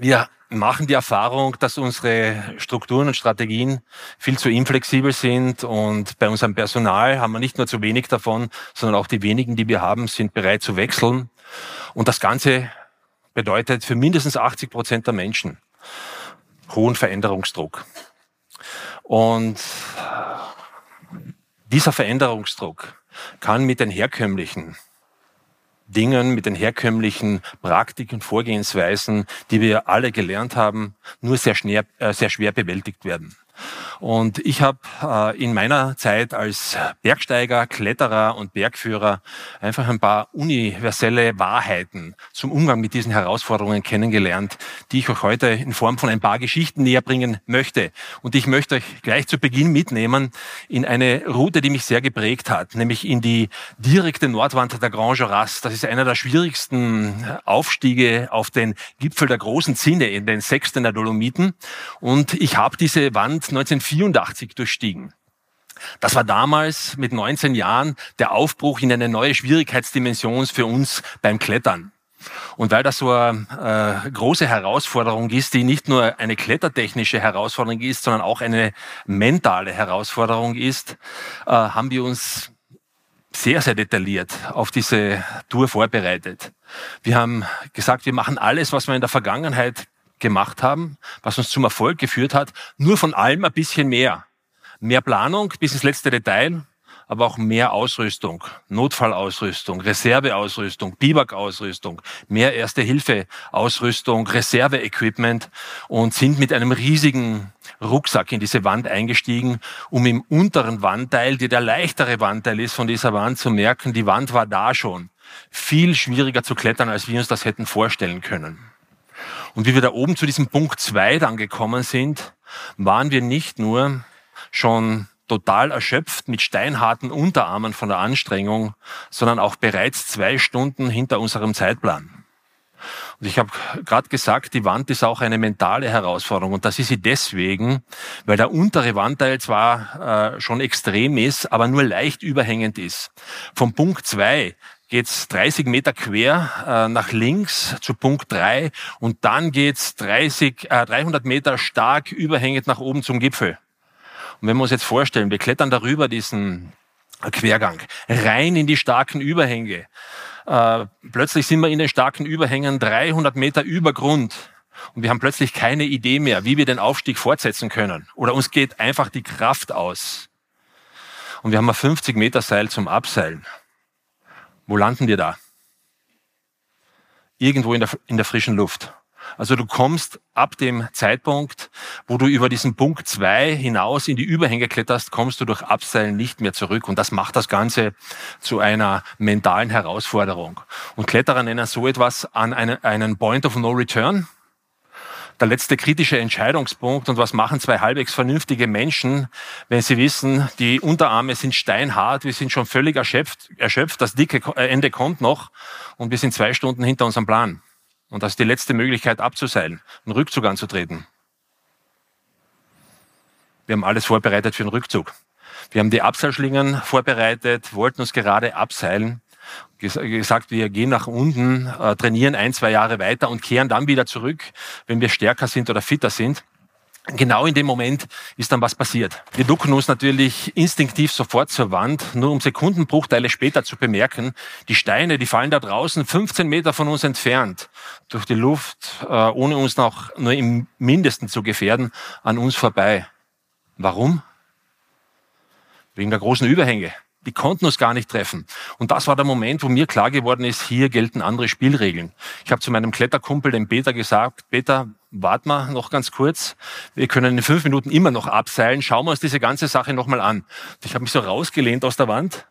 Wir machen die Erfahrung, dass unsere Strukturen und Strategien viel zu inflexibel sind und bei unserem Personal haben wir nicht nur zu wenig davon, sondern auch die wenigen, die wir haben, sind bereit zu wechseln. Und das Ganze bedeutet für mindestens 80 Prozent der Menschen hohen Veränderungsdruck. Und dieser Veränderungsdruck kann mit den herkömmlichen Dingen, mit den herkömmlichen Praktiken, Vorgehensweisen, die wir alle gelernt haben, nur sehr, schwer, äh, sehr schwer bewältigt werden. Und ich habe äh, in meiner Zeit als Bergsteiger, Kletterer und Bergführer einfach ein paar universelle Wahrheiten zum Umgang mit diesen Herausforderungen kennengelernt, die ich euch heute in Form von ein paar Geschichten näher bringen möchte. Und ich möchte euch gleich zu Beginn mitnehmen in eine Route, die mich sehr geprägt hat, nämlich in die direkte Nordwand der Grand Joras. Das ist einer der schwierigsten Aufstiege auf den Gipfel der großen Zinne in den Sechsten der Dolomiten. Und ich habe diese Wand 1984 durchstiegen. Das war damals mit 19 Jahren der Aufbruch in eine neue Schwierigkeitsdimension für uns beim Klettern. Und weil das so eine äh, große Herausforderung ist, die nicht nur eine klettertechnische Herausforderung ist, sondern auch eine mentale Herausforderung ist, äh, haben wir uns sehr, sehr detailliert auf diese Tour vorbereitet. Wir haben gesagt, wir machen alles, was wir in der Vergangenheit gemacht haben, was uns zum Erfolg geführt hat, nur von allem ein bisschen mehr. Mehr Planung bis ins letzte Detail, aber auch mehr Ausrüstung, Notfallausrüstung, Reserveausrüstung, Biwak-Ausrüstung, mehr Erste-Hilfe-Ausrüstung, Reserve-Equipment und sind mit einem riesigen Rucksack in diese Wand eingestiegen, um im unteren Wandteil, der der leichtere Wandteil ist von dieser Wand, zu merken, die Wand war da schon. Viel schwieriger zu klettern, als wir uns das hätten vorstellen können. Und wie wir da oben zu diesem Punkt zwei dann gekommen sind, waren wir nicht nur schon total erschöpft mit steinharten Unterarmen von der Anstrengung, sondern auch bereits zwei Stunden hinter unserem Zeitplan. Und ich habe gerade gesagt, die Wand ist auch eine mentale Herausforderung. Und das ist sie deswegen, weil der untere Wandteil zwar äh, schon extrem ist, aber nur leicht überhängend ist. Vom Punkt zwei geht's 30 Meter quer äh, nach links zu Punkt 3 und dann geht's 30, äh, 300 Meter stark überhängend nach oben zum Gipfel. Und wenn wir uns jetzt vorstellen, wir klettern darüber diesen Quergang rein in die starken Überhänge. Äh, plötzlich sind wir in den starken Überhängen 300 Meter über Grund. Und wir haben plötzlich keine Idee mehr, wie wir den Aufstieg fortsetzen können. Oder uns geht einfach die Kraft aus. Und wir haben ein 50 Meter Seil zum Abseilen. Wo landen wir da? Irgendwo in der, in der frischen Luft. Also du kommst ab dem Zeitpunkt, wo du über diesen Punkt zwei hinaus in die Überhänge kletterst, kommst du durch Abseilen nicht mehr zurück. Und das macht das Ganze zu einer mentalen Herausforderung. Und Kletterer nennen so etwas an einen, einen Point of No Return der letzte kritische Entscheidungspunkt. Und was machen zwei halbwegs vernünftige Menschen, wenn sie wissen, die Unterarme sind steinhart, wir sind schon völlig erschöpft, erschöpft das dicke äh, Ende kommt noch und wir sind zwei Stunden hinter unserem Plan. Und das ist die letzte Möglichkeit abzuseilen, einen Rückzug anzutreten. Wir haben alles vorbereitet für den Rückzug. Wir haben die Abseilschlingen vorbereitet, wollten uns gerade abseilen gesagt, wir gehen nach unten, äh, trainieren ein, zwei Jahre weiter und kehren dann wieder zurück, wenn wir stärker sind oder fitter sind. Genau in dem Moment ist dann was passiert. Wir ducken uns natürlich instinktiv sofort zur Wand, nur um Sekundenbruchteile später zu bemerken, die Steine, die fallen da draußen 15 Meter von uns entfernt, durch die Luft, äh, ohne uns noch nur im Mindesten zu gefährden, an uns vorbei. Warum? Wegen der großen Überhänge. Die konnten uns gar nicht treffen. Und das war der Moment, wo mir klar geworden ist, hier gelten andere Spielregeln. Ich habe zu meinem Kletterkumpel, dem Peter, gesagt, Peter, wart mal noch ganz kurz. Wir können in fünf Minuten immer noch abseilen. Schauen wir uns diese ganze Sache nochmal an. Ich habe mich so rausgelehnt aus der Wand.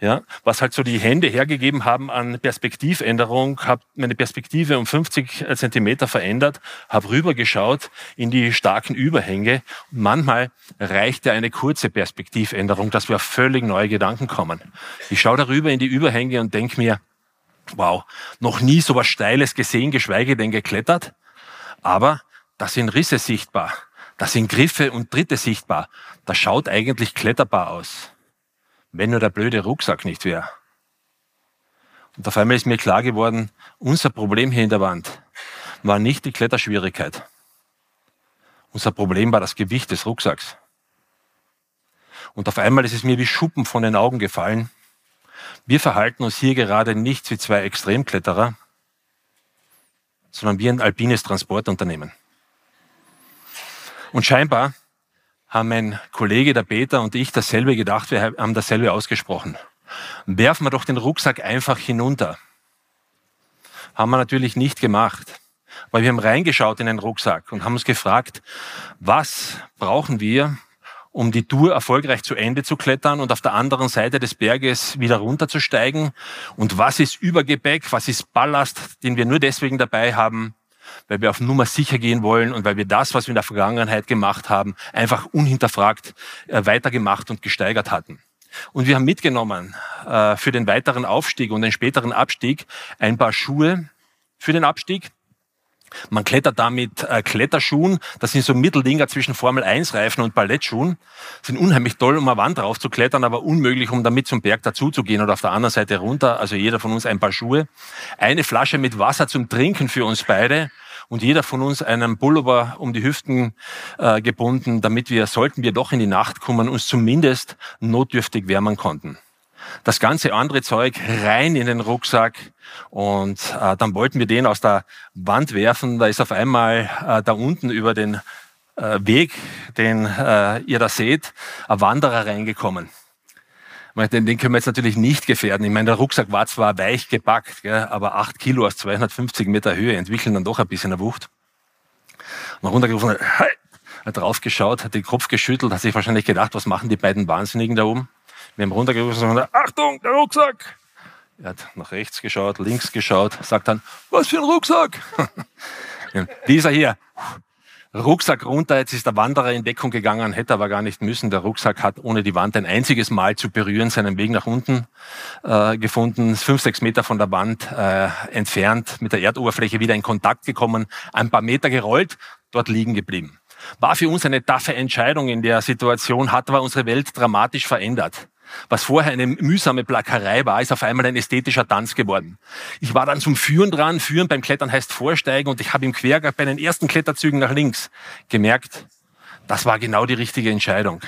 Ja, was halt so die Hände hergegeben haben an Perspektivänderung, habe meine Perspektive um 50 Zentimeter verändert, habe rübergeschaut in die starken Überhänge. Und manchmal reichte eine kurze Perspektivänderung, dass wir auf völlig neue Gedanken kommen. Ich schaue darüber in die Überhänge und denke mir, wow, noch nie so was Steiles gesehen, geschweige denn geklettert. Aber da sind Risse sichtbar, da sind Griffe und Dritte sichtbar. Das schaut eigentlich kletterbar aus wenn nur der blöde Rucksack nicht wäre. Und auf einmal ist mir klar geworden, unser Problem hier in der Wand war nicht die Kletterschwierigkeit. Unser Problem war das Gewicht des Rucksacks. Und auf einmal ist es mir wie Schuppen von den Augen gefallen. Wir verhalten uns hier gerade nicht wie zwei Extremkletterer, sondern wie ein alpines Transportunternehmen. Und scheinbar haben mein Kollege, der Peter und ich dasselbe gedacht, wir haben dasselbe ausgesprochen. Werfen wir doch den Rucksack einfach hinunter. Haben wir natürlich nicht gemacht. Weil wir haben reingeschaut in den Rucksack und haben uns gefragt, was brauchen wir, um die Tour erfolgreich zu Ende zu klettern und auf der anderen Seite des Berges wieder runterzusteigen? Und was ist Übergepäck? Was ist Ballast, den wir nur deswegen dabei haben, weil wir auf Nummer sicher gehen wollen und weil wir das, was wir in der Vergangenheit gemacht haben, einfach unhinterfragt äh, weitergemacht und gesteigert hatten. Und wir haben mitgenommen äh, für den weiteren Aufstieg und den späteren Abstieg ein paar Schuhe für den Abstieg. Man klettert da mit äh, Kletterschuhen, das sind so Mitteldinger zwischen Formel 1 Reifen und Ballettschuhen, sind unheimlich toll, um eine Wand drauf zu klettern, aber unmöglich, um damit zum Berg dazuzugehen oder auf der anderen Seite runter. Also jeder von uns ein paar Schuhe. Eine Flasche mit Wasser zum Trinken für uns beide und jeder von uns einen Pullover um die Hüften äh, gebunden, damit wir, sollten wir doch in die Nacht kommen, uns zumindest notdürftig wärmen konnten. Das ganze andere Zeug rein in den Rucksack und äh, dann wollten wir den aus der Wand werfen. Da ist auf einmal äh, da unten über den äh, Weg, den äh, ihr da seht, ein Wanderer reingekommen. Den, den können wir jetzt natürlich nicht gefährden. Ich meine, der Rucksack war zwar weich gepackt, gell, aber acht Kilo aus 250 Meter Höhe entwickeln dann doch ein bisschen eine Wucht. Mal runtergerufen, hat draufgeschaut, hat den Kopf geschüttelt, hat sich wahrscheinlich gedacht, was machen die beiden Wahnsinnigen da oben? Wir haben runtergerufen und gesagt, Achtung, der Rucksack! Er hat nach rechts geschaut, links geschaut, sagt dann, was für ein Rucksack? Dieser hier, Rucksack runter, jetzt ist der Wanderer in Deckung gegangen, hätte aber gar nicht müssen. Der Rucksack hat ohne die Wand ein einziges Mal zu berühren seinen Weg nach unten äh, gefunden, fünf, sechs Meter von der Wand äh, entfernt, mit der Erdoberfläche wieder in Kontakt gekommen, ein paar Meter gerollt, dort liegen geblieben. War für uns eine taffe Entscheidung in der Situation, hat aber unsere Welt dramatisch verändert. Was vorher eine mühsame Plackerei war, ist auf einmal ein ästhetischer Tanz geworden. Ich war dann zum Führen dran. Führen beim Klettern heißt Vorsteigen und ich habe im Quergang bei den ersten Kletterzügen nach links gemerkt, das war genau die richtige Entscheidung.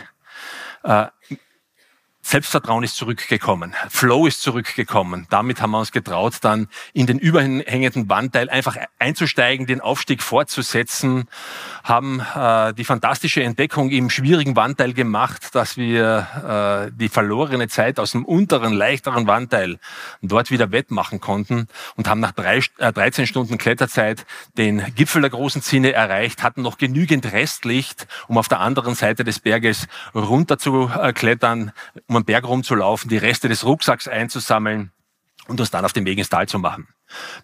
Selbstvertrauen ist zurückgekommen, Flow ist zurückgekommen. Damit haben wir uns getraut, dann in den überhängenden Wandteil einfach einzusteigen, den Aufstieg fortzusetzen, haben äh, die fantastische Entdeckung im schwierigen Wandteil gemacht, dass wir äh, die verlorene Zeit aus dem unteren, leichteren Wandteil dort wieder wettmachen konnten und haben nach drei, äh, 13 Stunden Kletterzeit den Gipfel der großen Zinne erreicht, hatten noch genügend Restlicht, um auf der anderen Seite des Berges runter zu äh, klettern, um am Berg rumzulaufen, die Reste des Rucksacks einzusammeln und uns dann auf den Weg ins Tal zu machen.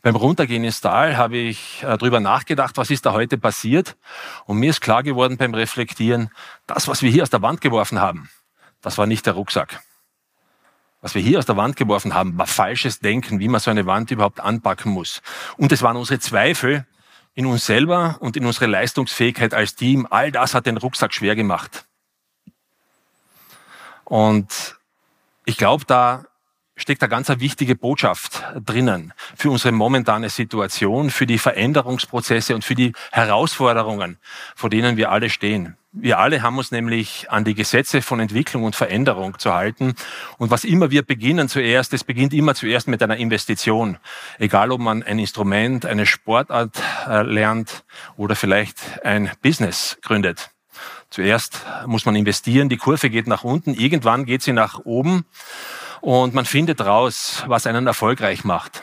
Beim Runtergehen ins Tal habe ich äh, darüber nachgedacht, was ist da heute passiert. Und mir ist klar geworden beim Reflektieren, das, was wir hier aus der Wand geworfen haben, das war nicht der Rucksack. Was wir hier aus der Wand geworfen haben, war falsches Denken, wie man so eine Wand überhaupt anpacken muss. Und es waren unsere Zweifel in uns selber und in unsere Leistungsfähigkeit als Team. All das hat den Rucksack schwer gemacht. Und ich glaube, da steckt eine ganz wichtige Botschaft drinnen für unsere momentane Situation, für die Veränderungsprozesse und für die Herausforderungen, vor denen wir alle stehen. Wir alle haben uns nämlich an die Gesetze von Entwicklung und Veränderung zu halten. Und was immer wir beginnen zuerst, es beginnt immer zuerst mit einer Investition. Egal, ob man ein Instrument, eine Sportart äh, lernt oder vielleicht ein Business gründet. Zuerst muss man investieren, die Kurve geht nach unten, irgendwann geht sie nach oben und man findet raus, was einen erfolgreich macht.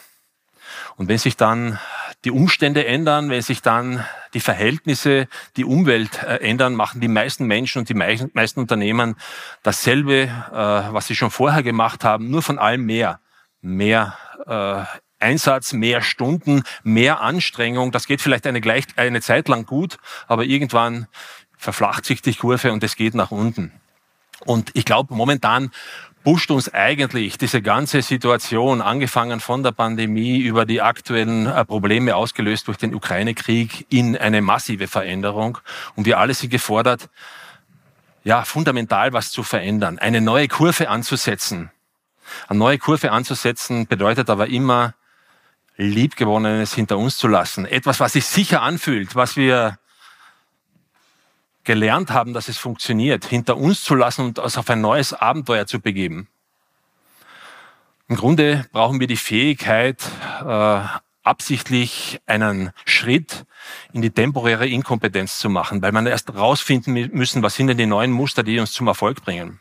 Und wenn sich dann die Umstände ändern, wenn sich dann die Verhältnisse, die Umwelt äh, ändern, machen die meisten Menschen und die meisten Unternehmen dasselbe, äh, was sie schon vorher gemacht haben, nur von allem mehr. Mehr äh, Einsatz, mehr Stunden, mehr Anstrengung. Das geht vielleicht eine, gleich, eine Zeit lang gut, aber irgendwann verflacht sich die Kurve und es geht nach unten. Und ich glaube, momentan pusht uns eigentlich diese ganze Situation, angefangen von der Pandemie über die aktuellen äh, Probleme ausgelöst durch den Ukraine-Krieg, in eine massive Veränderung. Und wir alle sind gefordert, ja, fundamental was zu verändern, eine neue Kurve anzusetzen. Eine neue Kurve anzusetzen bedeutet aber immer, Liebgewonnenes hinter uns zu lassen. Etwas, was sich sicher anfühlt, was wir gelernt haben, dass es funktioniert, hinter uns zu lassen und uns auf ein neues Abenteuer zu begeben. Im Grunde brauchen wir die Fähigkeit, äh, absichtlich einen Schritt in die temporäre Inkompetenz zu machen, weil man erst rausfinden müssen, was sind denn die neuen Muster, die uns zum Erfolg bringen.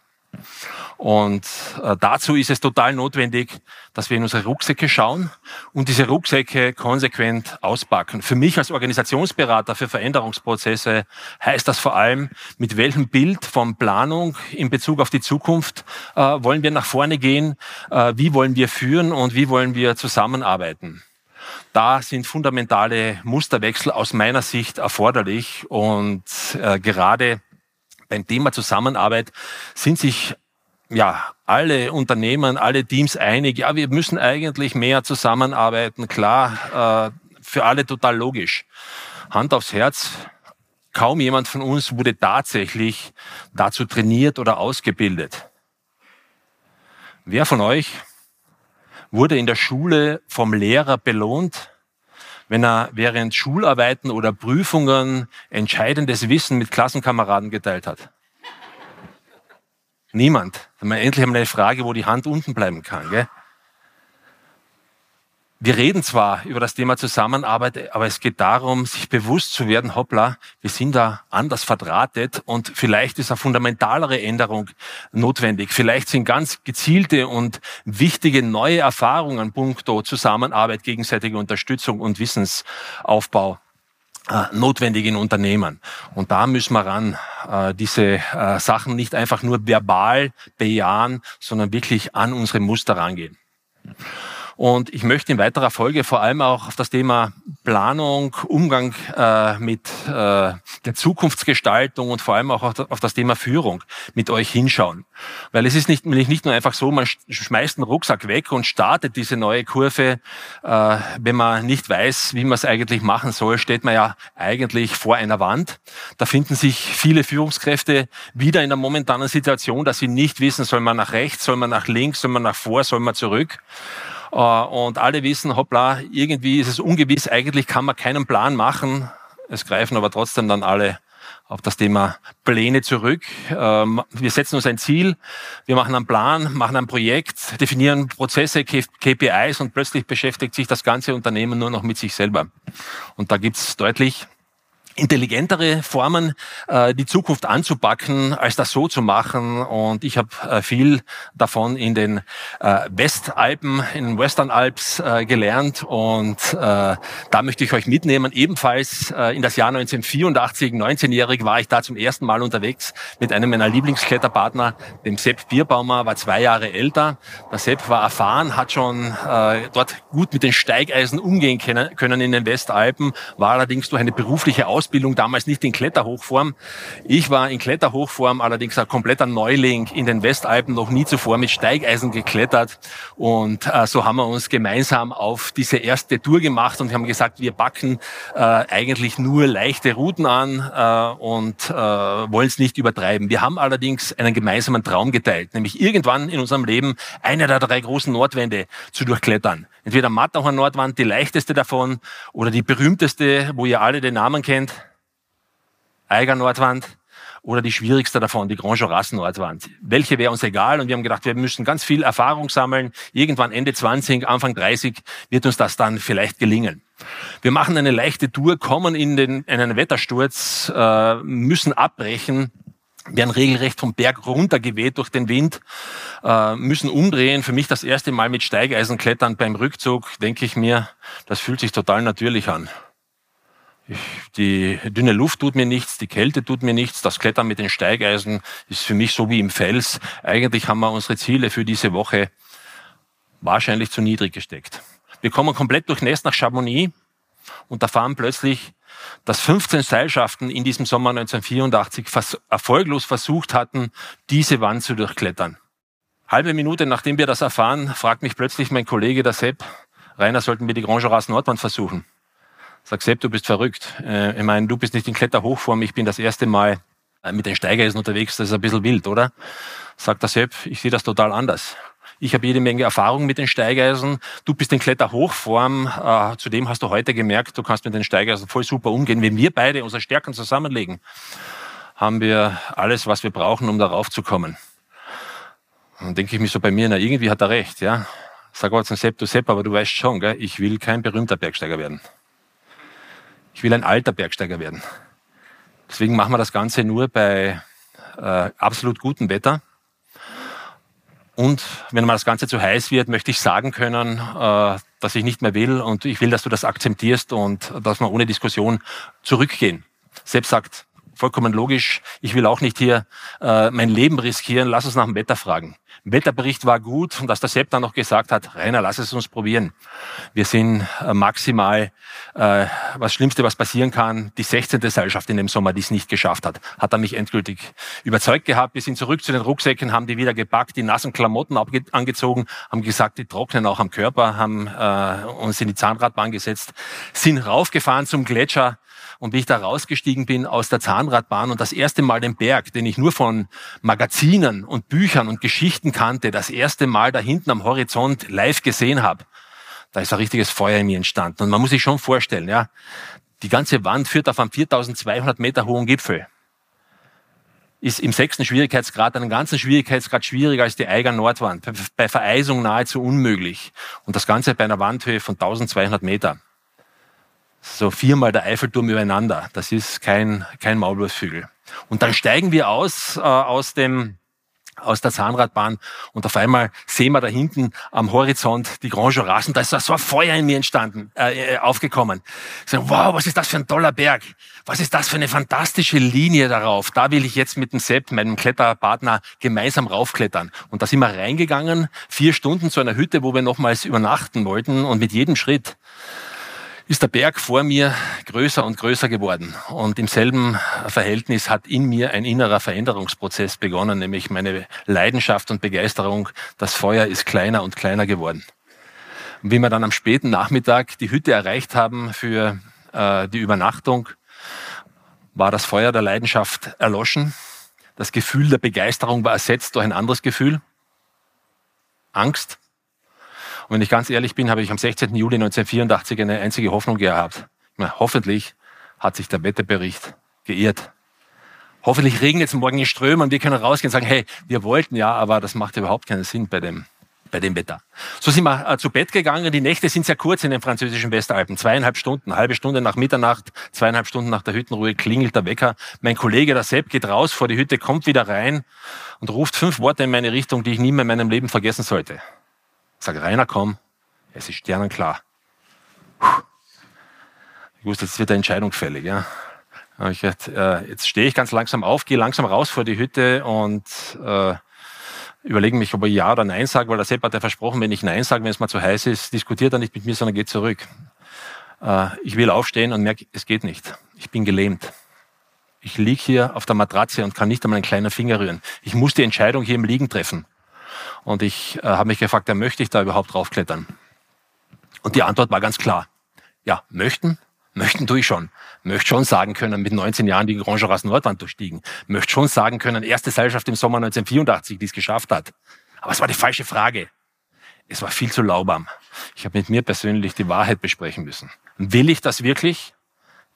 Und äh, dazu ist es total notwendig, dass wir in unsere Rucksäcke schauen und diese Rucksäcke konsequent auspacken. Für mich als Organisationsberater für Veränderungsprozesse heißt das vor allem, mit welchem Bild von Planung in Bezug auf die Zukunft äh, wollen wir nach vorne gehen, äh, wie wollen wir führen und wie wollen wir zusammenarbeiten. Da sind fundamentale Musterwechsel aus meiner Sicht erforderlich und äh, gerade beim Thema Zusammenarbeit sind sich ja, alle Unternehmen, alle Teams einig, ja, wir müssen eigentlich mehr zusammenarbeiten, klar, äh, für alle total logisch. Hand aufs Herz, kaum jemand von uns wurde tatsächlich dazu trainiert oder ausgebildet. Wer von euch wurde in der Schule vom Lehrer belohnt, wenn er während Schularbeiten oder Prüfungen entscheidendes Wissen mit Klassenkameraden geteilt hat? Niemand. Endlich haben wir eine Frage, wo die Hand unten bleiben kann. Gell? Wir reden zwar über das Thema Zusammenarbeit, aber es geht darum, sich bewusst zu werden, hoppla, wir sind da anders verdrahtet und vielleicht ist eine fundamentalere Änderung notwendig. Vielleicht sind ganz gezielte und wichtige neue Erfahrungen punkto Zusammenarbeit, gegenseitige Unterstützung und Wissensaufbau äh, notwendig in Unternehmen. Und da müssen wir ran, äh, diese äh, Sachen nicht einfach nur verbal bejahen, sondern wirklich an unsere Muster rangehen. Und ich möchte in weiterer Folge vor allem auch auf das Thema Planung, Umgang äh, mit äh, der Zukunftsgestaltung und vor allem auch auf das Thema Führung mit euch hinschauen. Weil es ist nicht, nicht nur einfach so, man schmeißt einen Rucksack weg und startet diese neue Kurve. Äh, wenn man nicht weiß, wie man es eigentlich machen soll, steht man ja eigentlich vor einer Wand. Da finden sich viele Führungskräfte wieder in der momentanen Situation, dass sie nicht wissen, soll man nach rechts, soll man nach links, soll man nach vor, soll man zurück. Äh, und alle wissen, hoppla, irgendwie ist es ungewiss, eigentlich kann man keinen Plan machen. Es greifen aber trotzdem dann alle auf das Thema Pläne zurück. Ähm, wir setzen uns ein Ziel, wir machen einen Plan, machen ein Projekt, definieren Prozesse, KPIs und plötzlich beschäftigt sich das ganze Unternehmen nur noch mit sich selber. Und da gibt's deutlich intelligentere Formen, äh, die Zukunft anzupacken, als das so zu machen. Und ich habe äh, viel davon in den äh, Westalpen, in den Western Alps äh, gelernt. Und äh, da möchte ich euch mitnehmen. Ebenfalls äh, in das Jahr 1984, 19-jährig, war ich da zum ersten Mal unterwegs mit einem meiner Lieblingskletterpartner, dem Sepp Bierbaumer, war zwei Jahre älter. Der Sepp war erfahren, hat schon äh, dort gut mit den Steigeisen umgehen können in den Westalpen, war allerdings durch eine berufliche Ausbildung Ausbildung damals nicht in Kletterhochform. Ich war in Kletterhochform allerdings ein kompletter Neuling in den Westalpen, noch nie zuvor mit Steigeisen geklettert. Und äh, so haben wir uns gemeinsam auf diese erste Tour gemacht und haben gesagt, wir backen äh, eigentlich nur leichte Routen an äh, und äh, wollen es nicht übertreiben. Wir haben allerdings einen gemeinsamen Traum geteilt, nämlich irgendwann in unserem Leben eine der drei großen Nordwände zu durchklettern. Entweder Matterhorn Nordwand, die leichteste davon, oder die berühmteste, wo ihr alle den Namen kennt, Eiger Nordwand, oder die schwierigste davon, die Grand Jorassen Nordwand. Welche wäre uns egal und wir haben gedacht, wir müssen ganz viel Erfahrung sammeln. Irgendwann Ende 20, Anfang 30 wird uns das dann vielleicht gelingen. Wir machen eine leichte Tour, kommen in, den, in einen Wettersturz, äh, müssen abbrechen werden regelrecht vom Berg runtergeweht durch den Wind, äh, müssen umdrehen. Für mich das erste Mal mit Steigeisen klettern beim Rückzug, denke ich mir, das fühlt sich total natürlich an. Ich, die dünne Luft tut mir nichts, die Kälte tut mir nichts. Das Klettern mit den Steigeisen ist für mich so wie im Fels. Eigentlich haben wir unsere Ziele für diese Woche wahrscheinlich zu niedrig gesteckt. Wir kommen komplett durchnässt nach Chamonix und erfahren plötzlich, dass 15 Seilschaften in diesem Sommer 1984 vers erfolglos versucht hatten, diese Wand zu durchklettern. Halbe Minute nachdem wir das erfahren, fragt mich plötzlich mein Kollege, der Sepp, Rainer, sollten wir die Grand Joras Nordwand versuchen? Sag, Sepp, du bist verrückt. Äh, ich meine, du bist nicht in Kletterhochform, ich bin das erste Mal äh, mit den Steigeisen unterwegs, das ist ein bisschen wild, oder? Sagt der Sepp, ich sehe das total anders. Ich habe jede Menge Erfahrung mit den Steigeisen. Du bist in Kletterhochform. Äh, zudem hast du heute gemerkt, du kannst mit den Steigeisen voll super umgehen. Wenn wir beide unsere Stärken zusammenlegen, haben wir alles, was wir brauchen, um darauf zu kommen. Dann denke ich mir so bei mir, na, irgendwie hat er recht, ja. Sag mal zum Sepp, du Sepp, aber du weißt schon, gell, ich will kein berühmter Bergsteiger werden. Ich will ein alter Bergsteiger werden. Deswegen machen wir das Ganze nur bei äh, absolut gutem Wetter. Und wenn mal das Ganze zu heiß wird, möchte ich sagen können, äh, dass ich nicht mehr will und ich will, dass du das akzeptierst und dass wir ohne Diskussion zurückgehen. Selbst sagt, vollkommen logisch, ich will auch nicht hier äh, mein Leben riskieren, lass uns nach dem Wetter fragen. Wetterbericht war gut und dass der Sepp dann noch gesagt hat, Rainer, lass es uns probieren. Wir sind äh, maximal, äh, was Schlimmste, was passieren kann, die 16. Seilschaft in dem Sommer, die es nicht geschafft hat. Hat er mich endgültig überzeugt gehabt. Wir sind zurück zu den Rucksäcken, haben die wieder gepackt, die nassen Klamotten angezogen, haben gesagt, die trocknen auch am Körper, haben äh, uns in die Zahnradbahn gesetzt, sind raufgefahren zum Gletscher, und wie ich da rausgestiegen bin aus der Zahnradbahn und das erste Mal den Berg, den ich nur von Magazinen und Büchern und Geschichten kannte, das erste Mal da hinten am Horizont live gesehen habe, da ist ein richtiges Feuer in mir entstanden. Und man muss sich schon vorstellen, ja, die ganze Wand führt auf einem 4200 Meter hohen Gipfel. Ist im sechsten Schwierigkeitsgrad, einen ganzen Schwierigkeitsgrad schwieriger als die Eiger Nordwand. Bei Vereisung nahezu unmöglich. Und das Ganze bei einer Wandhöhe von 1200 Meter so viermal der Eiffelturm übereinander. Das ist kein, kein Maulwurfshügel. Und dann steigen wir aus, äh, aus dem, aus der Zahnradbahn und auf einmal sehen wir da hinten am Horizont die Grand Jurassen. Da ist so ein Feuer in mir entstanden, äh, äh aufgekommen. Ich so, wow, was ist das für ein toller Berg? Was ist das für eine fantastische Linie darauf? Da will ich jetzt mit dem Sepp, meinem Kletterpartner, gemeinsam raufklettern. Und da sind wir reingegangen, vier Stunden zu einer Hütte, wo wir nochmals übernachten wollten. Und mit jedem Schritt ist der Berg vor mir größer und größer geworden. Und im selben Verhältnis hat in mir ein innerer Veränderungsprozess begonnen, nämlich meine Leidenschaft und Begeisterung. Das Feuer ist kleiner und kleiner geworden. Und wie wir dann am späten Nachmittag die Hütte erreicht haben für äh, die Übernachtung, war das Feuer der Leidenschaft erloschen. Das Gefühl der Begeisterung war ersetzt durch ein anderes Gefühl. Angst. Und wenn ich ganz ehrlich bin, habe ich am 16. Juli 1984 eine einzige Hoffnung gehabt. Meine, hoffentlich hat sich der Wetterbericht geirrt. Hoffentlich regnet es morgen in Strömen und wir können rausgehen und sagen, hey, wir wollten ja, aber das macht überhaupt keinen Sinn bei dem, bei dem Wetter. So sind wir äh, zu Bett gegangen. Die Nächte sind sehr kurz in den französischen Westalpen. Zweieinhalb Stunden, halbe Stunde nach Mitternacht, zweieinhalb Stunden nach der Hüttenruhe klingelt der Wecker. Mein Kollege, der Sepp, geht raus vor die Hütte, kommt wieder rein und ruft fünf Worte in meine Richtung, die ich nie mehr in meinem Leben vergessen sollte. Sag Rainer, komm, es ist sternenklar. Ich wusste, jetzt wird eine Entscheidung fällig. Ja. Ich, äh, jetzt stehe ich ganz langsam auf, gehe langsam raus vor die Hütte und äh, überlege mich, ob ich Ja oder Nein sage, weil der Sepp hat ja versprochen, wenn ich Nein sage, wenn es mal zu heiß ist, diskutiert er nicht mit mir, sondern geht zurück. Äh, ich will aufstehen und merke, es geht nicht. Ich bin gelähmt. Ich liege hier auf der Matratze und kann nicht einmal einen kleinen Finger rühren. Ich muss die Entscheidung hier im Liegen treffen. Und ich äh, habe mich gefragt, ja, möchte ich da überhaupt draufklettern? Und die Antwort war ganz klar. Ja, möchten? Möchten tue ich schon. Möchte schon sagen können, mit 19 Jahren die Grand Jurassen Nordwand durchstiegen. Möchte schon sagen können, erste Seilschaft im Sommer 1984, die es geschafft hat. Aber es war die falsche Frage. Es war viel zu laubarm. Ich habe mit mir persönlich die Wahrheit besprechen müssen. Will ich das wirklich?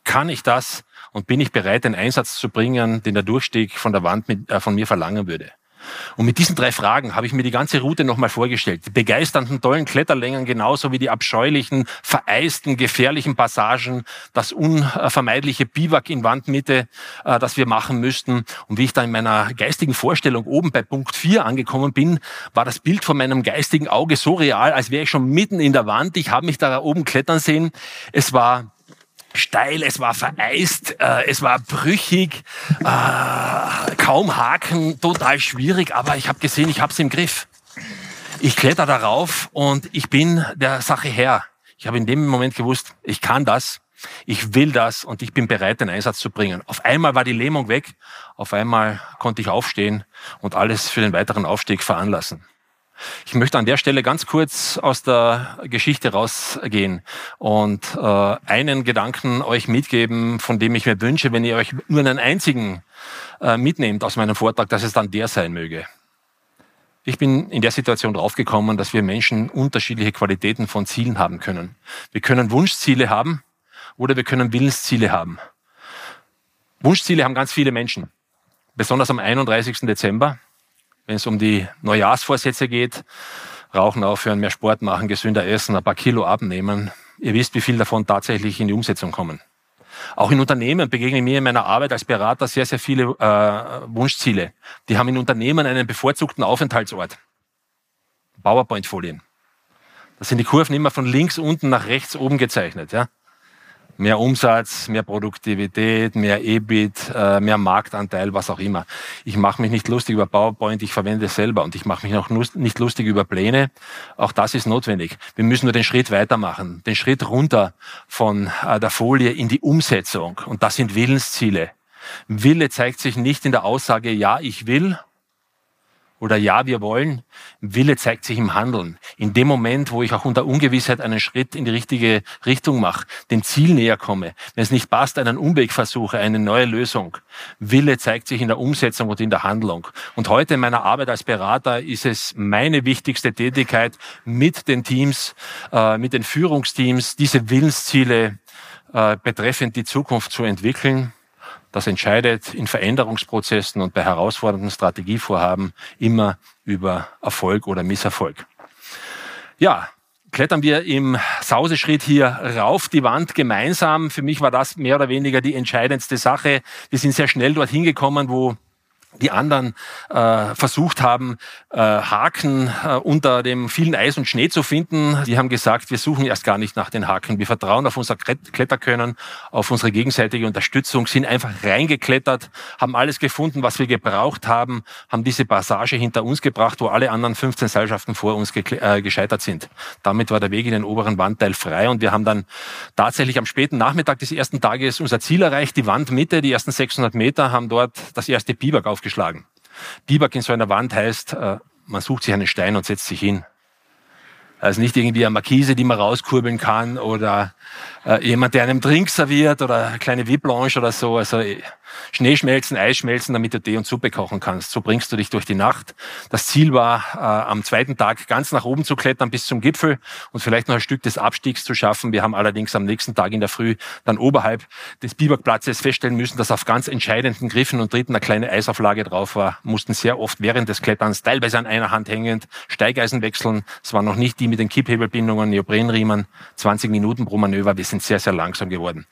Kann ich das? Und bin ich bereit, den Einsatz zu bringen, den der Durchstieg von der Wand mit, äh, von mir verlangen würde? Und mit diesen drei Fragen habe ich mir die ganze Route nochmal vorgestellt. Die begeisternden, tollen Kletterlängen genauso wie die abscheulichen, vereisten, gefährlichen Passagen, das unvermeidliche Biwak in Wandmitte, äh, das wir machen müssten. Und wie ich da in meiner geistigen Vorstellung oben bei Punkt 4 angekommen bin, war das Bild von meinem geistigen Auge so real, als wäre ich schon mitten in der Wand. Ich habe mich da oben klettern sehen. Es war steil, es war vereist, äh, es war brüchig, äh, kaum Haken, total schwierig, aber ich habe gesehen, ich habe es im Griff. Ich kletter darauf und ich bin der Sache Herr. Ich habe in dem Moment gewusst, ich kann das, ich will das und ich bin bereit, den Einsatz zu bringen. Auf einmal war die Lähmung weg, auf einmal konnte ich aufstehen und alles für den weiteren Aufstieg veranlassen. Ich möchte an der Stelle ganz kurz aus der Geschichte rausgehen und äh, einen Gedanken euch mitgeben, von dem ich mir wünsche, wenn ihr euch nur einen einzigen äh, mitnehmt aus meinem Vortrag, dass es dann der sein möge. Ich bin in der Situation draufgekommen, dass wir Menschen unterschiedliche Qualitäten von Zielen haben können. Wir können Wunschziele haben oder wir können Willensziele haben. Wunschziele haben ganz viele Menschen. Besonders am 31. Dezember wenn es um die Neujahrsvorsätze geht, Rauchen aufhören, mehr Sport machen, gesünder essen, ein paar Kilo abnehmen. Ihr wisst, wie viel davon tatsächlich in die Umsetzung kommen. Auch in Unternehmen begegne ich mir in meiner Arbeit als Berater sehr, sehr viele äh, Wunschziele. Die haben in Unternehmen einen bevorzugten Aufenthaltsort. PowerPoint-Folien. Das sind die Kurven immer von links unten nach rechts oben gezeichnet. Ja? Mehr Umsatz, mehr Produktivität, mehr EBIT, äh, mehr Marktanteil, was auch immer. Ich mache mich nicht lustig über PowerPoint, ich verwende es selber und ich mache mich auch nicht lustig über Pläne. Auch das ist notwendig. Wir müssen nur den Schritt weitermachen, den Schritt runter von äh, der Folie in die Umsetzung. Und das sind Willensziele. Wille zeigt sich nicht in der Aussage, ja, ich will, oder ja, wir wollen. Wille zeigt sich im Handeln. In dem Moment, wo ich auch unter Ungewissheit einen Schritt in die richtige Richtung mache, dem Ziel näher komme, wenn es nicht passt, einen Umweg versuche, eine neue Lösung. Wille zeigt sich in der Umsetzung und in der Handlung. Und heute in meiner Arbeit als Berater ist es meine wichtigste Tätigkeit, mit den Teams, äh, mit den Führungsteams diese Willensziele äh, betreffend die Zukunft zu entwickeln das entscheidet in Veränderungsprozessen und bei herausfordernden Strategievorhaben immer über Erfolg oder Misserfolg. Ja, klettern wir im Sauseschritt hier rauf die Wand gemeinsam. Für mich war das mehr oder weniger die entscheidendste Sache. Wir sind sehr schnell dorthin gekommen, wo die anderen äh, versucht haben, äh, Haken äh, unter dem vielen Eis und Schnee zu finden. Die haben gesagt, wir suchen erst gar nicht nach den Haken. Wir vertrauen auf unser Kletterkönnen, auf unsere gegenseitige Unterstützung, sind einfach reingeklettert, haben alles gefunden, was wir gebraucht haben, haben diese Passage hinter uns gebracht, wo alle anderen 15 Seilschaften vor uns äh, gescheitert sind. Damit war der Weg in den oberen Wandteil frei und wir haben dann tatsächlich am späten Nachmittag des ersten Tages unser Ziel erreicht, die Wandmitte, die ersten 600 Meter, haben dort das erste Biwak aufgestellt aufgeschlagen. Biwak in so einer Wand heißt, äh, man sucht sich einen Stein und setzt sich hin. Also nicht irgendwie eine Markise, die man rauskurbeln kann oder äh, jemand, der einem Drink serviert oder eine kleine Viblanche oder so. Also äh, Schnee schmelzen, Eis schmelzen, damit du Tee und Suppe kochen kannst. So bringst du dich durch die Nacht. Das Ziel war, äh, am zweiten Tag ganz nach oben zu klettern bis zum Gipfel und vielleicht noch ein Stück des Abstiegs zu schaffen. Wir haben allerdings am nächsten Tag in der Früh dann oberhalb des Biwakplatzes feststellen müssen, dass auf ganz entscheidenden Griffen und Tritten eine kleine Eisauflage drauf war. Mussten sehr oft während des Kletterns, teilweise an einer Hand hängend, Steigeisen wechseln. Es waren noch nicht die mit den Kipphebelbindungen, Neoprenriemen. 20 Minuten pro Manöver. Wir sind sehr, sehr langsam geworden.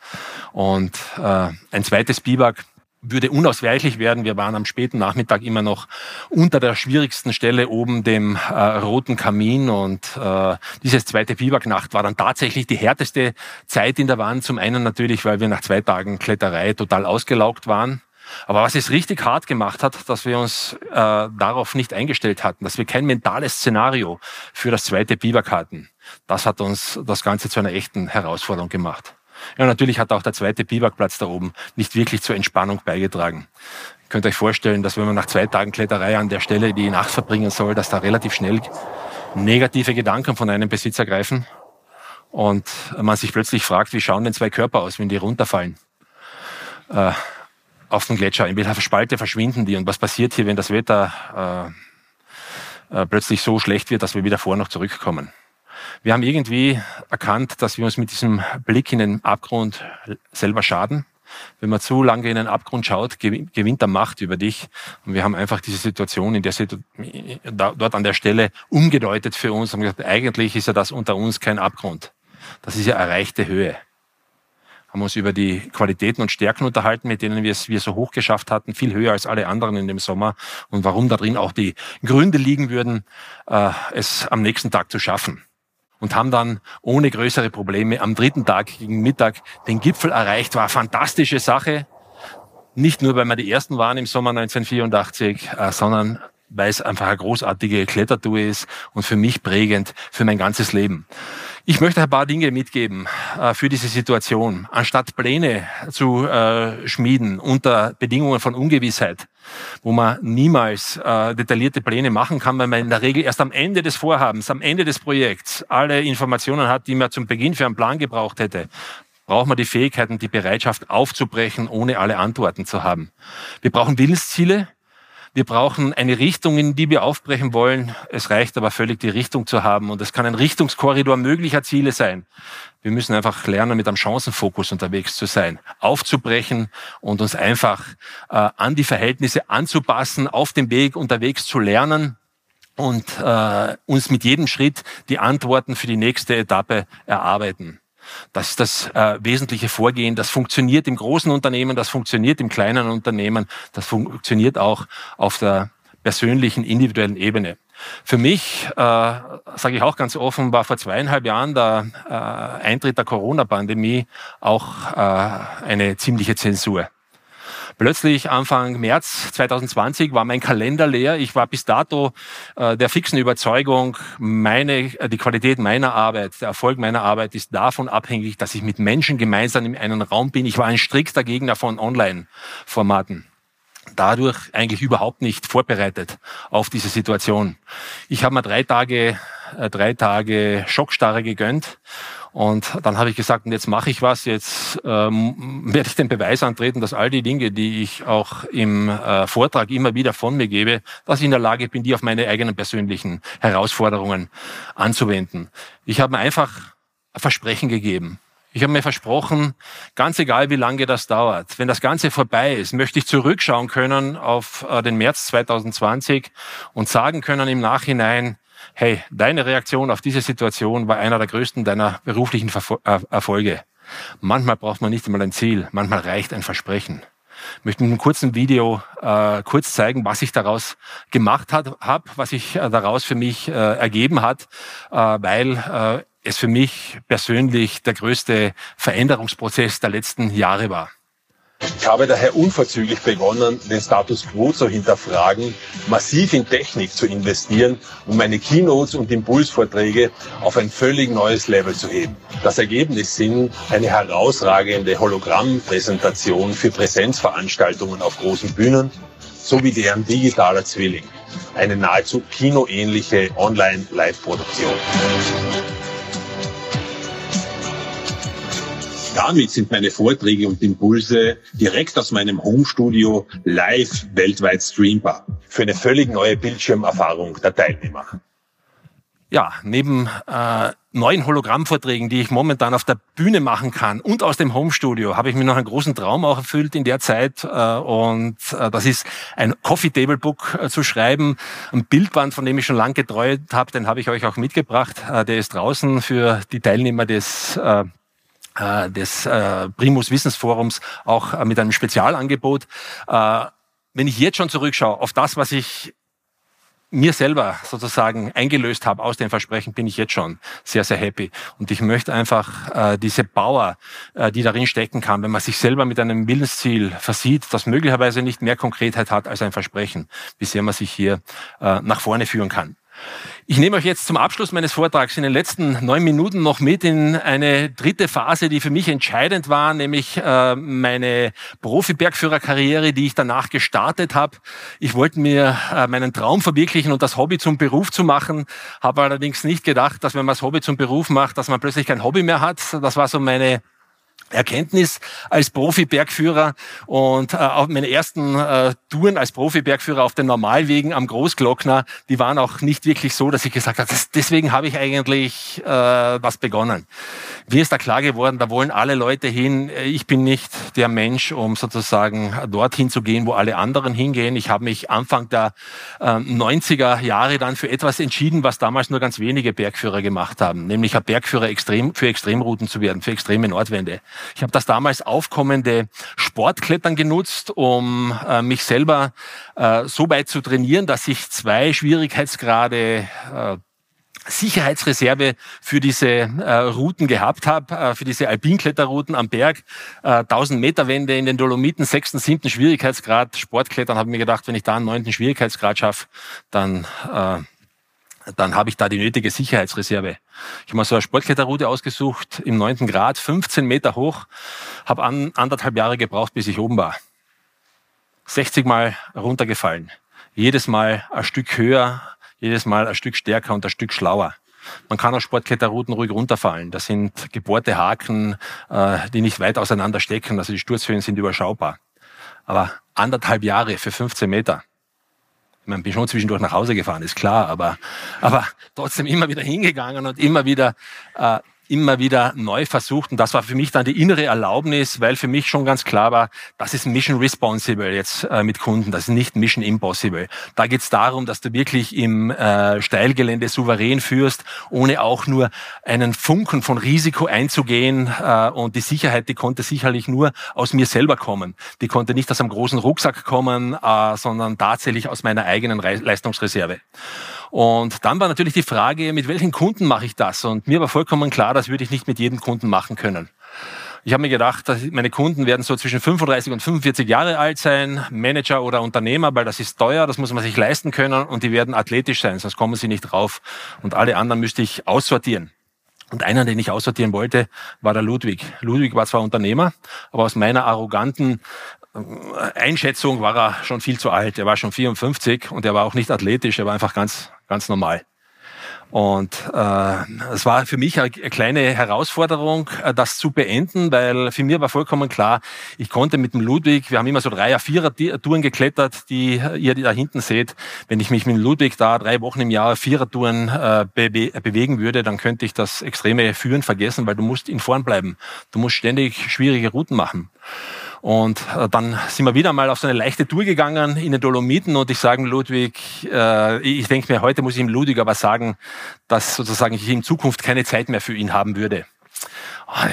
Und äh, ein zweites Biwak würde unausweichlich werden. Wir waren am späten Nachmittag immer noch unter der schwierigsten Stelle oben, dem äh, roten Kamin. Und äh, dieses zweite Biwaknacht war dann tatsächlich die härteste Zeit in der Wand. Zum einen natürlich, weil wir nach zwei Tagen Kletterei total ausgelaugt waren. Aber was es richtig hart gemacht hat, dass wir uns äh, darauf nicht eingestellt hatten, dass wir kein mentales Szenario für das zweite Biwak hatten. Das hat uns das Ganze zu einer echten Herausforderung gemacht. Ja, natürlich hat auch der zweite Biwakplatz da oben nicht wirklich zur Entspannung beigetragen. Ihr könnt euch vorstellen, dass wenn man nach zwei Tagen Kletterei an der Stelle die Nacht verbringen soll, dass da relativ schnell negative Gedanken von einem Besitzer greifen und man sich plötzlich fragt, wie schauen denn zwei Körper aus, wenn die runterfallen äh, auf den Gletscher? In welcher Spalte verschwinden die und was passiert hier, wenn das Wetter äh, äh, plötzlich so schlecht wird, dass wir wieder vor noch zurückkommen? Wir haben irgendwie erkannt, dass wir uns mit diesem Blick in den Abgrund selber schaden. Wenn man zu lange in einen Abgrund schaut, gewinnt der Macht über dich. Und wir haben einfach diese Situation in der Situ dort an der Stelle umgedeutet für uns und gesagt, eigentlich ist ja das unter uns kein Abgrund. Das ist ja erreichte Höhe haben uns über die Qualitäten und Stärken unterhalten, mit denen wir es wir so hoch geschafft hatten, viel höher als alle anderen in dem Sommer und warum da drin auch die Gründe liegen würden, äh, es am nächsten Tag zu schaffen. Und haben dann ohne größere Probleme am dritten Tag gegen Mittag den Gipfel erreicht. War fantastische Sache. Nicht nur, weil wir die Ersten waren im Sommer 1984, äh, sondern weil es einfach eine großartige Klettertour ist und für mich prägend für mein ganzes Leben. Ich möchte ein paar Dinge mitgeben äh, für diese Situation. Anstatt Pläne zu äh, schmieden unter Bedingungen von Ungewissheit, wo man niemals äh, detaillierte Pläne machen kann, weil man in der Regel erst am Ende des Vorhabens, am Ende des Projekts alle Informationen hat, die man zum Beginn für einen Plan gebraucht hätte, braucht man die Fähigkeit und die Bereitschaft aufzubrechen, ohne alle Antworten zu haben. Wir brauchen Willensziele, wir brauchen eine Richtung, in die wir aufbrechen wollen. Es reicht aber völlig, die Richtung zu haben. Und es kann ein Richtungskorridor möglicher Ziele sein. Wir müssen einfach lernen, mit einem Chancenfokus unterwegs zu sein, aufzubrechen und uns einfach äh, an die Verhältnisse anzupassen, auf dem Weg unterwegs zu lernen und äh, uns mit jedem Schritt die Antworten für die nächste Etappe erarbeiten. Das ist das äh, wesentliche Vorgehen. Das funktioniert im großen Unternehmen, das funktioniert im kleinen Unternehmen, das funktioniert auch auf der persönlichen, individuellen Ebene. Für mich, äh, sage ich auch ganz offen, war vor zweieinhalb Jahren der äh, Eintritt der Corona-Pandemie auch äh, eine ziemliche Zensur. Plötzlich Anfang März 2020 war mein Kalender leer. Ich war bis dato äh, der fixen Überzeugung, meine, äh, die Qualität meiner Arbeit, der Erfolg meiner Arbeit ist davon abhängig, dass ich mit Menschen gemeinsam in einem Raum bin. Ich war ein strikter Gegner von Online-Formaten dadurch eigentlich überhaupt nicht vorbereitet auf diese Situation. Ich habe mir drei Tage, drei Tage Schockstarre gegönnt und dann habe ich gesagt, jetzt mache ich was, jetzt ähm, werde ich den Beweis antreten, dass all die Dinge, die ich auch im äh, Vortrag immer wieder von mir gebe, dass ich in der Lage bin, die auf meine eigenen persönlichen Herausforderungen anzuwenden. Ich habe mir einfach ein Versprechen gegeben. Ich habe mir versprochen, ganz egal wie lange das dauert, wenn das Ganze vorbei ist, möchte ich zurückschauen können auf äh, den März 2020 und sagen können im Nachhinein, hey, deine Reaktion auf diese Situation war einer der größten deiner beruflichen äh, Erfolge. Manchmal braucht man nicht einmal ein Ziel, manchmal reicht ein Versprechen. Ich möchte in einem kurzen Video äh, kurz zeigen, was ich daraus gemacht habe, was sich äh, daraus für mich äh, ergeben hat, äh, weil äh, es für mich persönlich der größte Veränderungsprozess der letzten Jahre war. Ich habe daher unverzüglich begonnen, den Status quo zu hinterfragen, massiv in Technik zu investieren, um meine Keynotes und Impulsvorträge auf ein völlig neues Level zu heben. Das Ergebnis sind eine herausragende Hologrammpräsentation für Präsenzveranstaltungen auf großen Bühnen sowie deren digitaler Zwilling, eine nahezu kinoähnliche Online-Live-Produktion. Damit sind meine Vorträge und Impulse direkt aus meinem Homestudio live weltweit streambar. Für eine völlig neue Bildschirmerfahrung der Teilnehmer. Ja, neben äh, neuen Hologrammvorträgen, die ich momentan auf der Bühne machen kann und aus dem Homestudio, habe ich mir noch einen großen Traum auch erfüllt in der Zeit. Äh, und äh, das ist ein Coffee Table Book äh, zu schreiben. Ein Bildband, von dem ich schon lange geträumt habe, den habe ich euch auch mitgebracht. Äh, der ist draußen für die Teilnehmer des äh, des äh, Primus Wissensforums auch äh, mit einem Spezialangebot. Äh, wenn ich jetzt schon zurückschaue auf das, was ich mir selber sozusagen eingelöst habe aus den Versprechen, bin ich jetzt schon sehr, sehr happy. Und ich möchte einfach äh, diese Power, äh, die darin stecken kann, wenn man sich selber mit einem Willensziel versieht, das möglicherweise nicht mehr Konkretheit hat als ein Versprechen, wie sehr man sich hier äh, nach vorne führen kann. Ich nehme euch jetzt zum Abschluss meines Vortrags in den letzten neun Minuten noch mit in eine dritte Phase, die für mich entscheidend war, nämlich äh, meine Profi-Bergführerkarriere, die ich danach gestartet habe. Ich wollte mir äh, meinen Traum verwirklichen und das Hobby zum Beruf zu machen, habe allerdings nicht gedacht, dass wenn man das Hobby zum Beruf macht, dass man plötzlich kein Hobby mehr hat. Das war so meine Erkenntnis als Profi-Bergführer und äh, auch meine ersten äh, Touren als Profi-Bergführer auf den Normalwegen am Großglockner, die waren auch nicht wirklich so, dass ich gesagt habe, das, deswegen habe ich eigentlich äh, was begonnen. Mir ist da klar geworden, da wollen alle Leute hin. Ich bin nicht der Mensch, um sozusagen dorthin zu gehen, wo alle anderen hingehen. Ich habe mich Anfang der äh, 90er Jahre dann für etwas entschieden, was damals nur ganz wenige Bergführer gemacht haben, nämlich ein Bergführer extrem, für Extremrouten zu werden, für extreme Nordwände. Ich habe das damals aufkommende Sportklettern genutzt, um äh, mich selber äh, so weit zu trainieren, dass ich zwei Schwierigkeitsgrade äh, Sicherheitsreserve für diese äh, Routen gehabt habe, äh, für diese Alpinkletterrouten am Berg, äh, 1000 Meter Wände in den Dolomiten, sechsten, siebten Schwierigkeitsgrad, Sportklettern, habe mir gedacht, wenn ich da einen neunten Schwierigkeitsgrad schaffe, dann äh, dann habe ich da die nötige Sicherheitsreserve. Ich habe mal so eine Sportkletterroute ausgesucht, im neunten Grad, 15 Meter hoch, habe an, anderthalb Jahre gebraucht, bis ich oben war. 60 Mal runtergefallen. Jedes Mal ein Stück höher, jedes Mal ein Stück stärker und ein Stück schlauer. Man kann auf Sportkletterrouten ruhig runterfallen. Das sind gebohrte Haken, äh, die nicht weit auseinander stecken. Also die Sturzhöhen sind überschaubar. Aber anderthalb Jahre für 15 Meter ich meine, bin schon zwischendurch nach Hause gefahren, ist klar, aber, aber trotzdem immer wieder hingegangen und immer wieder äh, immer wieder neu versucht. Und das war für mich dann die innere Erlaubnis, weil für mich schon ganz klar war, das ist Mission Responsible jetzt äh, mit Kunden, das ist nicht Mission Impossible. Da geht es darum, dass du wirklich im äh, Steilgelände souverän führst, ohne auch nur einen Funken von Risiko einzugehen. Äh, und die Sicherheit, die konnte sicherlich nur aus mir selber kommen. Die konnte nicht aus einem großen Rucksack kommen, äh, sondern tatsächlich aus meiner eigenen Re Leistungsreserve. Und dann war natürlich die Frage, mit welchen Kunden mache ich das? Und mir war vollkommen klar, das würde ich nicht mit jedem Kunden machen können. Ich habe mir gedacht, meine Kunden werden so zwischen 35 und 45 Jahre alt sein, Manager oder Unternehmer, weil das ist teuer, das muss man sich leisten können und die werden athletisch sein, sonst kommen sie nicht drauf. Und alle anderen müsste ich aussortieren. Und einer, den ich aussortieren wollte, war der Ludwig. Ludwig war zwar Unternehmer, aber aus meiner arroganten Einschätzung war er schon viel zu alt. Er war schon 54 und er war auch nicht athletisch, er war einfach ganz, ganz normal. Und äh, es war für mich eine kleine Herausforderung, äh, das zu beenden, weil für mich war vollkommen klar, ich konnte mit dem Ludwig, wir haben immer so drei, vierer Touren geklettert, die ihr da hinten seht. Wenn ich mich mit dem Ludwig da drei Wochen im Jahr vierer Touren äh, be bewegen würde, dann könnte ich das extreme Führen vergessen, weil du musst in Vorn bleiben. Du musst ständig schwierige Routen machen. Und äh, dann sind wir wieder mal auf so eine leichte Tour gegangen in den Dolomiten und ich sage Ludwig, äh, ich denke mir, heute muss ich ihm Ludwig aber sagen, dass sozusagen ich in Zukunft keine Zeit mehr für ihn haben würde. Ah,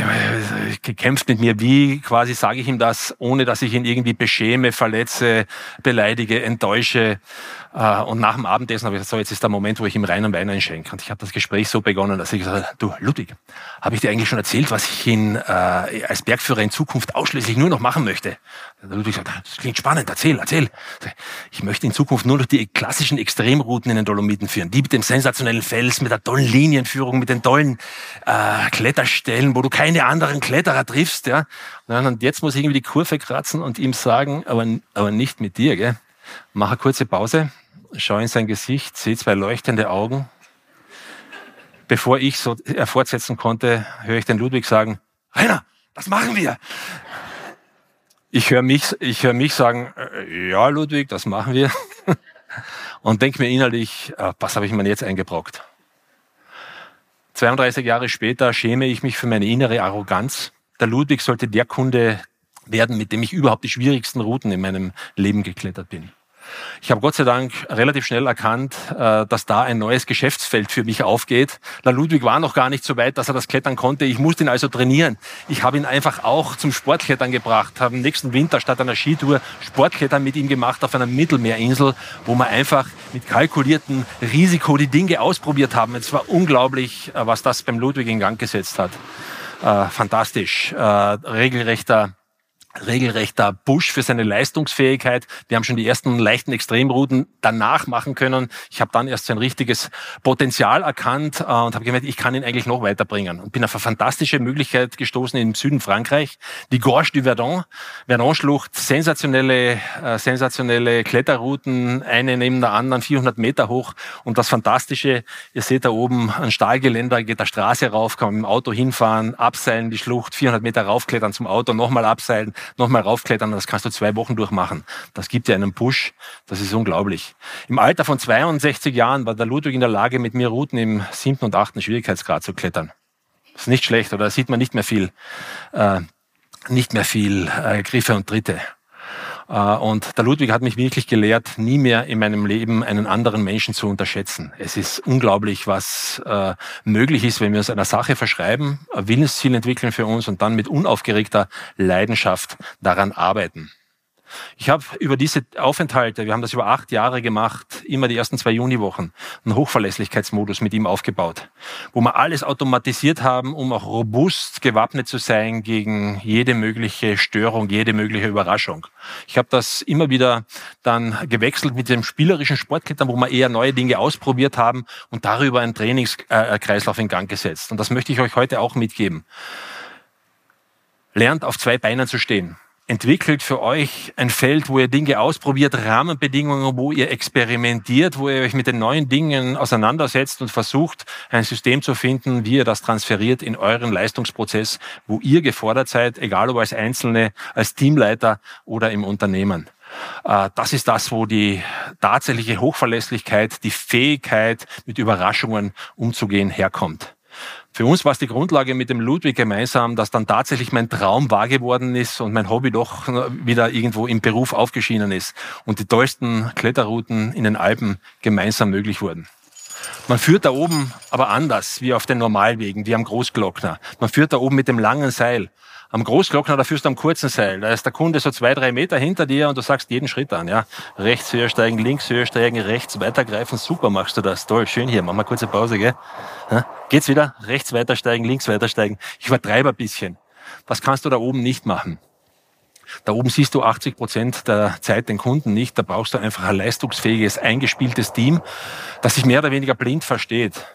gekämpft mit mir, wie quasi sage ich ihm das, ohne dass ich ihn irgendwie beschäme, verletze, beleidige, enttäusche. Äh, und nach dem Abendessen habe ich gesagt, so, jetzt ist der Moment, wo ich ihm reinen Wein einschenke. Und ich habe das Gespräch so begonnen, dass ich gesagt habe, du Ludwig, habe ich dir eigentlich schon erzählt, was ich ihn äh, als Bergführer in Zukunft ausschließlich nur noch machen möchte? Der Ludwig sagt, das klingt spannend, erzähl, erzähl. Ich möchte in Zukunft nur noch die klassischen Extremrouten in den Dolomiten führen. Die mit dem sensationellen Fels, mit der tollen Linienführung, mit den tollen äh, Kletterstellen, wo du keine anderen Kletterer triffst. Ja? Und jetzt muss ich irgendwie die Kurve kratzen und ihm sagen, aber, aber nicht mit dir. Gell? Mach eine kurze Pause, schau in sein Gesicht, sehe zwei leuchtende Augen. Bevor ich so er fortsetzen konnte, höre ich den Ludwig sagen, Rainer, das machen wir. Ich höre mich, ich höre mich sagen, äh, ja, Ludwig, das machen wir. Und denke mir innerlich, äh, was habe ich mir jetzt eingebrockt? 32 Jahre später schäme ich mich für meine innere Arroganz. Der Ludwig sollte der Kunde werden, mit dem ich überhaupt die schwierigsten Routen in meinem Leben geklettert bin. Ich habe Gott sei Dank relativ schnell erkannt, äh, dass da ein neues Geschäftsfeld für mich aufgeht. Der Ludwig war noch gar nicht so weit, dass er das klettern konnte. Ich musste ihn also trainieren. Ich habe ihn einfach auch zum Sportklettern gebracht, habe im nächsten Winter statt einer Skitour Sportklettern mit ihm gemacht auf einer Mittelmeerinsel, wo wir einfach mit kalkuliertem Risiko die Dinge ausprobiert haben. Es war unglaublich, äh, was das beim Ludwig in Gang gesetzt hat. Äh, fantastisch. regelrechter regelrechter Push für seine Leistungsfähigkeit. Wir haben schon die ersten leichten Extremrouten danach machen können. Ich habe dann erst sein richtiges Potenzial erkannt äh, und habe gemerkt, ich kann ihn eigentlich noch weiterbringen. Und bin auf eine fantastische Möglichkeit gestoßen im Süden Frankreich. Die Gorge du Verdon, Verdon-Schlucht, sensationelle, äh, sensationelle Kletterrouten, eine neben der anderen, 400 Meter hoch. Und das Fantastische, ihr seht da oben ein Stahlgeländer, geht der Straße rauf, kann mit dem Auto hinfahren, abseilen die Schlucht, 400 Meter raufklettern zum Auto, nochmal abseilen, nochmal raufklettern, das kannst du zwei Wochen durchmachen. Das gibt dir einen Push, das ist unglaublich. Im Alter von 62 Jahren war der Ludwig in der Lage, mit mir Routen im siebten und achten Schwierigkeitsgrad zu klettern. Das ist nicht schlecht, oder da sieht man nicht mehr viel, äh, nicht mehr viel äh, Griffe und Tritte. Äh, und der Ludwig hat mich wirklich gelehrt, nie mehr in meinem Leben einen anderen Menschen zu unterschätzen. Es ist unglaublich, was äh, möglich ist, wenn wir uns einer Sache verschreiben, ein Willensziel entwickeln für uns und dann mit unaufgeregter Leidenschaft daran arbeiten. Ich habe über diese Aufenthalte, wir haben das über acht Jahre gemacht, immer die ersten zwei Juniwochen, einen Hochverlässlichkeitsmodus mit ihm aufgebaut, wo wir alles automatisiert haben, um auch robust gewappnet zu sein gegen jede mögliche Störung, jede mögliche Überraschung. Ich habe das immer wieder dann gewechselt mit dem spielerischen Sportklettern, wo wir eher neue Dinge ausprobiert haben und darüber einen Trainingskreislauf in Gang gesetzt. Und das möchte ich euch heute auch mitgeben. Lernt auf zwei Beinen zu stehen entwickelt für euch ein Feld, wo ihr Dinge ausprobiert, Rahmenbedingungen, wo ihr experimentiert, wo ihr euch mit den neuen Dingen auseinandersetzt und versucht, ein System zu finden, wie ihr das transferiert in euren Leistungsprozess, wo ihr gefordert seid, egal ob als Einzelne, als Teamleiter oder im Unternehmen. Äh, das ist das, wo die tatsächliche Hochverlässlichkeit, die Fähigkeit, mit Überraschungen umzugehen, herkommt. Für uns war es die Grundlage mit dem Ludwig gemeinsam, dass dann tatsächlich mein Traum wahr geworden ist und mein Hobby doch wieder irgendwo im Beruf aufgeschienen ist und die tollsten Kletterrouten in den Alpen gemeinsam möglich wurden. Man führt da oben aber anders wie auf den Normalwegen, wie am Großglockner. Man führt da oben mit dem langen Seil. Am Großglockner, da führst du am kurzen Seil. Da ist der Kunde so zwei, drei Meter hinter dir und du sagst jeden Schritt an. Ja, Rechts höher steigen, links höher steigen, rechts weitergreifen. Super machst du das. Toll, schön hier. Mach mal kurze Pause, gell? Ja, geht's wieder? Rechts weiter steigen, links weiter steigen. Ich übertreibe ein bisschen. Das kannst du da oben nicht machen. Da oben siehst du 80 Prozent der Zeit den Kunden nicht. Da brauchst du einfach ein leistungsfähiges, eingespieltes Team, das sich mehr oder weniger blind versteht.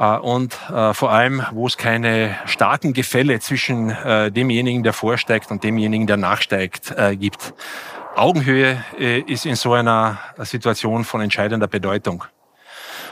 Äh, und äh, vor allem, wo es keine starken Gefälle zwischen äh, demjenigen, der vorsteigt und demjenigen, der nachsteigt, gibt. Augenhöhe ist in so einer Situation von entscheidender Bedeutung.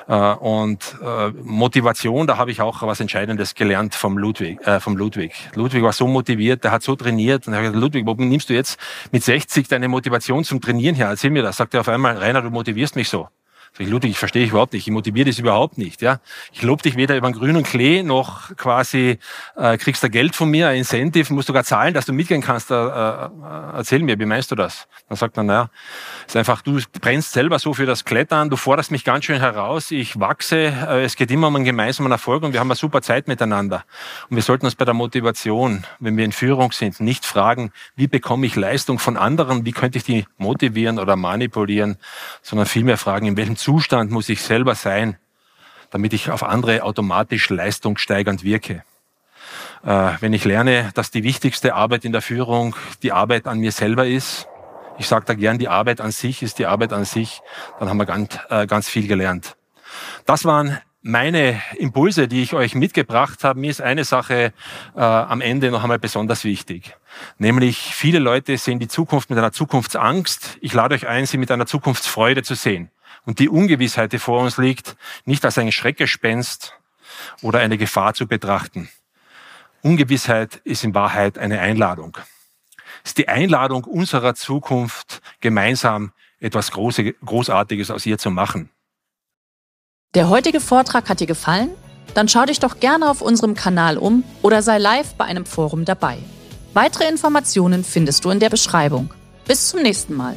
Und Motivation, da habe ich auch was Entscheidendes gelernt vom Ludwig. Äh, vom Ludwig. Ludwig war so motiviert, der hat so trainiert. Und er hat gesagt, Ludwig, wo nimmst du jetzt mit 60 deine Motivation zum Trainieren her? Erzähl mir das. Sagt er auf einmal, Rainer, du motivierst mich so. Sag ich, Ludwig, ich verstehe ich überhaupt nicht. Ich motiviere das überhaupt nicht. Ja, ich lobe dich weder über den grünen Klee noch quasi äh, kriegst du Geld von mir, ein Incentive, musst du gar zahlen, dass du mitgehen kannst. Äh, äh, erzähl mir, wie meinst du das? Dann sagt er, naja, ist einfach, du brennst selber so für das Klettern, du forderst mich ganz schön heraus, ich wachse, äh, es geht immer um einen gemeinsamen Erfolg und wir haben eine super Zeit miteinander. Und wir sollten uns bei der Motivation, wenn wir in Führung sind, nicht fragen, wie bekomme ich Leistung von anderen, wie könnte ich die motivieren oder manipulieren, sondern vielmehr fragen, in welchem Zustand muss ich selber sein, damit ich auf andere automatisch leistungssteigernd wirke. Äh, wenn ich lerne, dass die wichtigste Arbeit in der Führung die Arbeit an mir selber ist, ich sage da gern, die Arbeit an sich ist die Arbeit an sich, dann haben wir ganz, äh, ganz viel gelernt. Das waren meine Impulse, die ich euch mitgebracht habe. Mir ist eine Sache äh, am Ende noch einmal besonders wichtig. Nämlich viele Leute sehen die Zukunft mit einer Zukunftsangst. Ich lade euch ein, sie mit einer Zukunftsfreude zu sehen und die Ungewissheit, die vor uns liegt, nicht als ein Schreckgespenst oder eine Gefahr zu betrachten. Ungewissheit ist in Wahrheit eine Einladung. Es ist die Einladung unserer Zukunft, gemeinsam etwas Großartiges aus ihr zu machen. Der heutige Vortrag hat dir gefallen? Dann schau dich doch gerne auf unserem Kanal um oder sei live bei einem Forum dabei. Weitere Informationen findest du in der Beschreibung. Bis zum nächsten Mal.